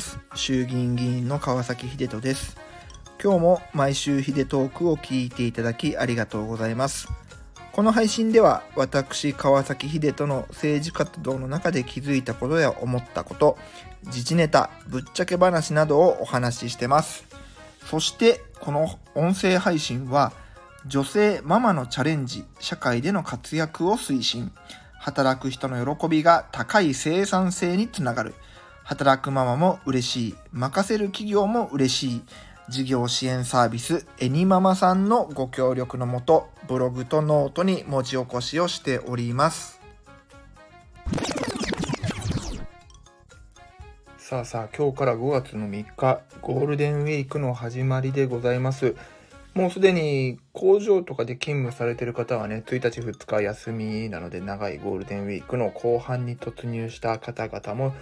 ます。衆議院議員の川崎秀人です。今日も毎週秀トークを聞いていただきありがとうございます。この配信では私川崎秀人の政治活動の中で気づいたことや思ったこと自治ネタぶっちゃけ話などをお話ししてます。そしてこの音声配信は女性ママのチャレンジ社会での活躍を推進。働く人の喜びが高い生産性につながる。働くママも嬉しい。任せる企業も嬉しい。事業支援サービスエニママさんのご協力のもとブログとノートに文字起こしをしております。さあさあ今日から5月の3日ゴールデンウィークの始まりでございます。もうすでに工場とかで勤務されてる方はね、1日2日休みなので長いゴールデンウィークの後半に突入した方々も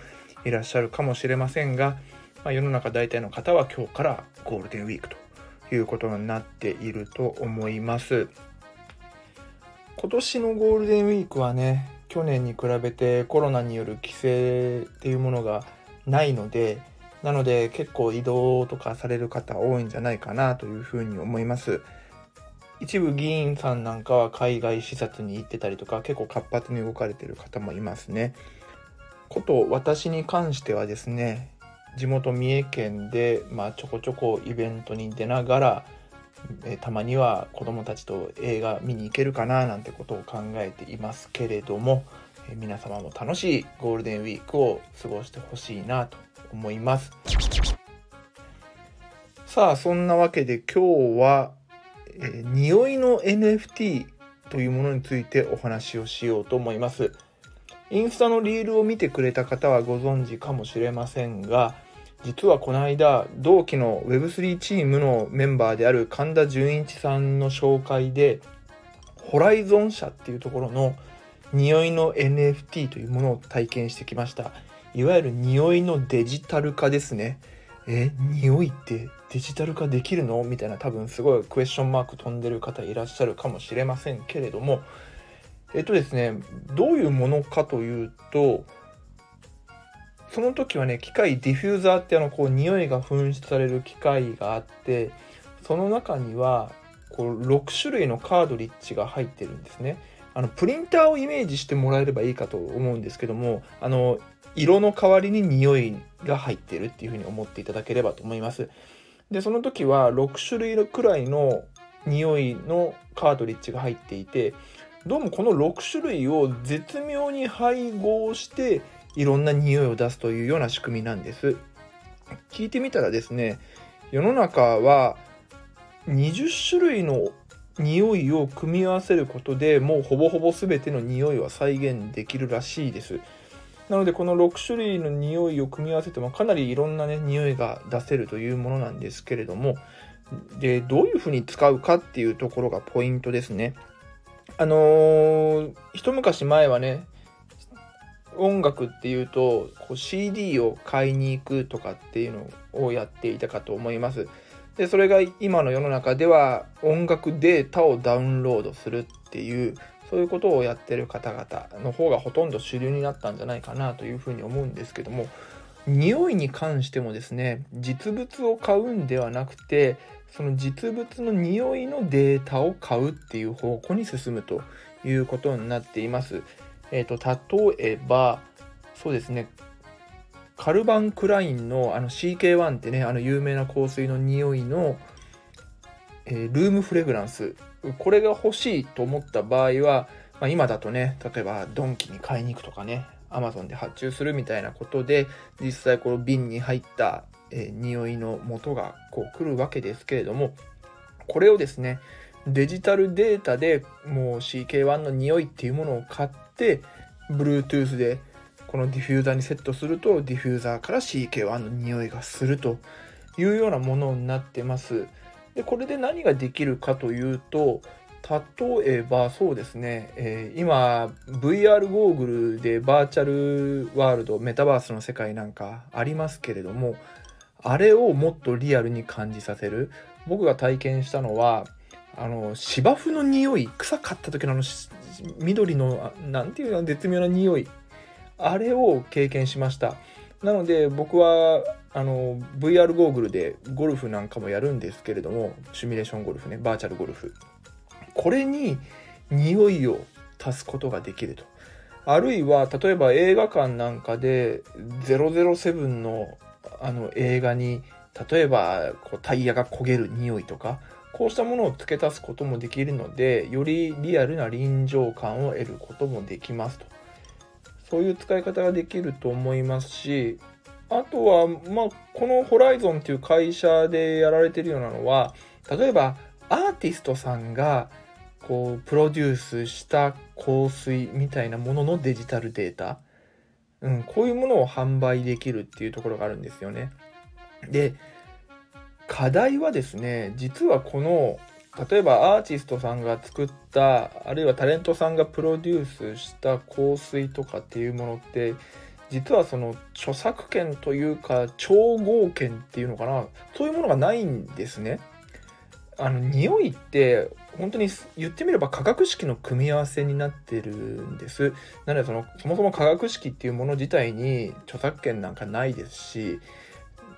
いらっしゃるかもしれませんが、まあ、世の中大体の方は今日からゴールデンウィークということになっていると思います。今年のゴールデンウィークはね、去年に比べてコロナによる規制っていうものがないので、なので結構移動とかされる方多いんじゃないかなというふうに思います。一部議員さんなんかは海外視察に行ってたりとか結構活発に動かれてる方もいますね。こと私に関してはですね地元三重県で、まあ、ちょこちょこイベントに出ながらえたまには子どもたちと映画見に行けるかななんてことを考えていますけれどもえ皆様も楽しいゴールデンウィークを過ごしてほしいなと思います。さあそんなわけで今日は、えー、匂いの NFT というものについてお話をしようと思います。インスタのリールを見てくれた方はご存知かもしれませんが実はこの間同期の Web3 チームのメンバーである神田純一さんの紹介でホライゾン社っていうところの匂いの NFT というものを体験してきましたいわゆる匂いのデジタル化ですね。え、匂いってデジタル化できるの？みたいな多分すごいクエスチョンマーク飛んでる方いらっしゃるかもしれませんけれども、えっとですね、どういうものかというと、その時はね、機械ディフューザーってあの、こう、匂いが噴出される機械があって、その中には、こう、6種類のカードリッジが入ってるんですね。あの、プリンターをイメージしてもらえればいいかと思うんですけども、あの、色の代わりに匂いが入ってるっていうふうに思っていただければと思います。で、その時は6種類くらいの匂いのカートリッジが入っていて、どうもこの6種類を絶妙に配合していろんな匂いを出すというような仕組みなんです。聞いてみたらですね、世の中は20種類の匂いを組み合わせることでもうほぼほぼ全ての匂いは再現できるらしいです。なのでこの6種類の匂いを組み合わせてもかなりいろんなね匂いが出せるというものなんですけれどもでどういうふうに使うかっていうところがポイントですね。あのー、一昔前はね音楽っていうとこう CD を買いに行くとかっていうのをやっていたかと思います。でそれが今の世の中では音楽データをダウンロードするっていうそういうことをやってる方々の方がほとんど主流になったんじゃないかなというふうに思うんですけども匂いに関してもですね実物を買うんではなくてその実物の匂いのデータを買うっていう方向に進むということになっています。えっ、ー、と例えばそうですねカルバン・クラインのあの CK1 ってねあの有名な香水の匂いの、えー、ルームフレグランスこれが欲しいと思った場合は、まあ、今だとね例えばドンキに買いに行くとかねアマゾンで発注するみたいなことで実際この瓶に入った、えー、匂いの元がこう来るわけですけれどもこれをですねデジタルデータでもう CK1 の匂いっていうものを買って Bluetooth でこのディフューザーにセットするとディフューザーから CK1 の匂いがするというようなものになってます。でこれで何ができるかというと例えばそうですね、えー、今 VR ゴーグルでバーチャルワールドメタバースの世界なんかありますけれどもあれをもっとリアルに感じさせる。僕が体験したのはあの芝生の匂い臭かった時のあの緑の何ていうの絶妙な匂いあれを経験しました。なので僕はあの VR ゴーグルでゴルフなんかもやるんですけれどもシミュレーションゴルフねバーチャルゴルフ。これに匂いを足すことができると。あるいは例えば映画館なんかで007のあの映画に例えばこうタイヤが焦げる匂いとかこうしたものを付け足すこともできるのでよりリアルな臨場感を得ることもできますと。そういう使い方ができると思いますしあとは、まあ、このホライゾンっていう会社でやられてるようなのは例えばアーティストさんがこうプロデュースした香水みたいなもののデジタルデータ、うん、こういうものを販売できるっていうところがあるんですよね。で課題はですね実はこの例えばアーティストさんが作ったあるいはタレントさんがプロデュースした香水とかっていうものって実はその著作権というか調合権っていうのかなそういうものがないんですね。あの匂いって本当に言ってみれば化学式の組み合わせになってるんです。なのでそのそもそも化学式っていうもの自体に著作権なんかないですし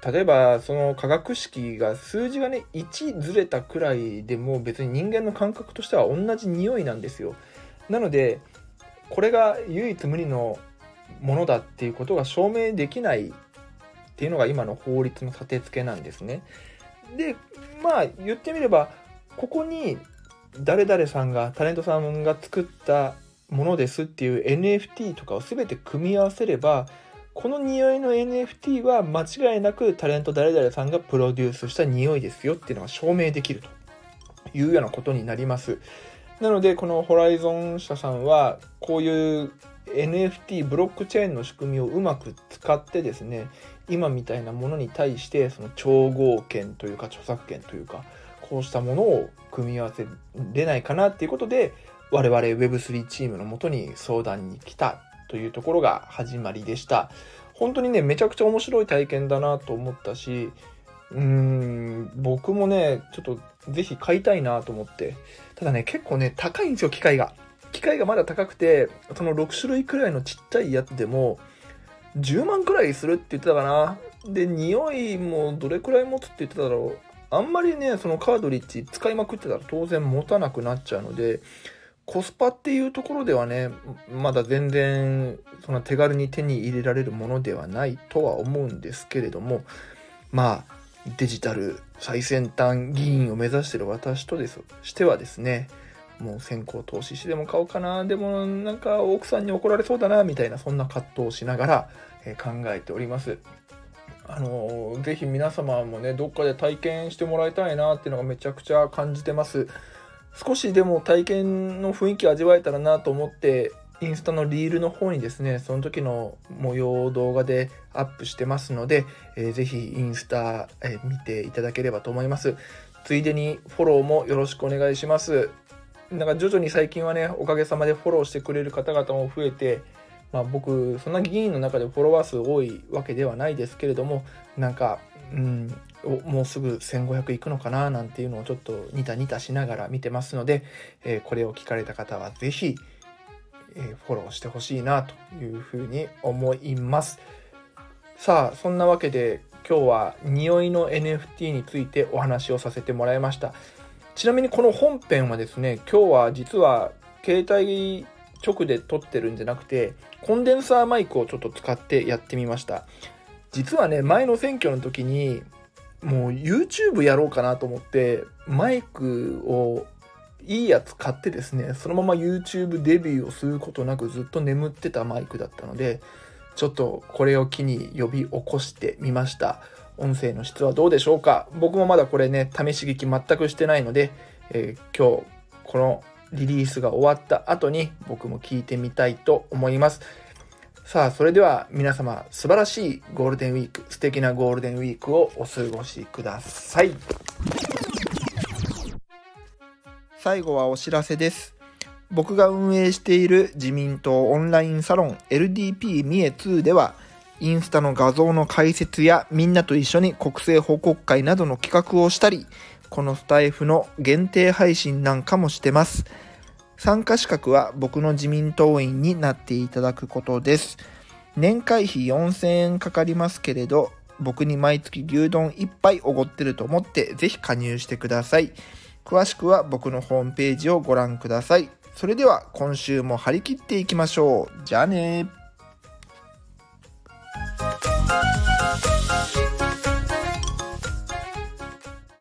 例えばその化学式が数字がね1ずれたくらいでも別に人間の感覚としては同じ匂いなんですよ。なのでこれが唯一無二のものだっていうことが証明できないっていうのが今の法律の立て付けなんですね。でまあ言ってみればここに誰々さんがタレントさんが作ったものですっていう NFT とかを全て組み合わせればこの匂いの NFT は間違いなくタレント誰々さんがプロデュースした匂いですよっていうのが証明できるというようなことになります。なのでこのホライゾン社さんはこういう NFT ブロックチェーンの仕組みをうまく使ってですね今みたいなものに対してその調合権というか著作権というかこうしたものを組み合わせれないかなっていうことで我々 Web3 チームのもとに相談に来たというところが始まりでした。本当にねめちゃくちゃ面白い体験だなと思ったしうーん僕もねちょっとぜひ買いたいなと思って。ただね結構ね高いんですよ機械が。機械がまだ高くてその6種類くらいのちっちゃいやつでも10万くらいするって言ってたかな。で匂いもどれくらい持つって言ってただろう。あんまりねそのカードリッジ使いまくってたら当然持たなくなっちゃうのでコスパっていうところではねまだ全然その手軽に手に入れられるものではないとは思うんですけれどもまあデジタル最先端議員を目指してる私とですしてはですねもう先行投資してでも買おうかな。でもなんか奥さんに怒られそうだなみたいなそんな葛藤をしながら、え考えております。あのぜひ皆様もねどっかで体験してもらいたいなっていうのがめちゃくちゃ感じてます。少しでも体験の雰囲気味わえたらなと思ってインスタのリールの方にですねその時の模様を動画でアップしてますので、えー、ぜひインスタ、え、見ていただければと思います。ついでにフォローもよろしくお願いします。なんか徐々に最近はねおかげさまでフォローしてくれる方々も増えてまあ、僕そんな議員の中でフォロワー数多いわけではないですけれどもなんか、うん、もうすぐ1500いくのかななんていうのをちょっとニタニタしながら見てますので、えー、これを聞かれた方は是非、えー、フォローしてほしいなというふうに思います。さあそんなわけで今日は匂いの NFT についてお話をさせてもらいました。ちなみにこの本編はですね今日は実は携帯直で撮ってるんじゃなくてコンデンサーマイクをちょっと使ってやってみました。実はね前の選挙の時にもう YouTube やろうかなと思ってマイクをいいやつ買ってですねそのまま YouTube デビューをすることなくずっと眠ってたマイクだったのでちょっとこれを機に呼び起こしてみました。音声の質はどうでしょうか？僕もまだこれね試し聞き全くしてないので、えー、今日このリリースが終わった後に僕も聞いてみたいと思います。さあ、それでは皆様素晴らしいゴールデンウィーク、素敵なゴールデンウィークをお過ごしください。最後はお知らせです。僕が運営している自民党オンラインサロン LDP 三重2では、インスタの画像の解説やみんなと一緒に国政報告会などの企画をしたり、このスタイフの限定配信なんかもしてます。参加資格は僕の自民党員になっていただくことです。年会費4000円かかりますけれど、僕に毎月牛丼1杯おごってると思ってぜひ加入してください。詳しくは僕のホームページをご覧ください。それでは今週も張り切っていきましょう。じゃあね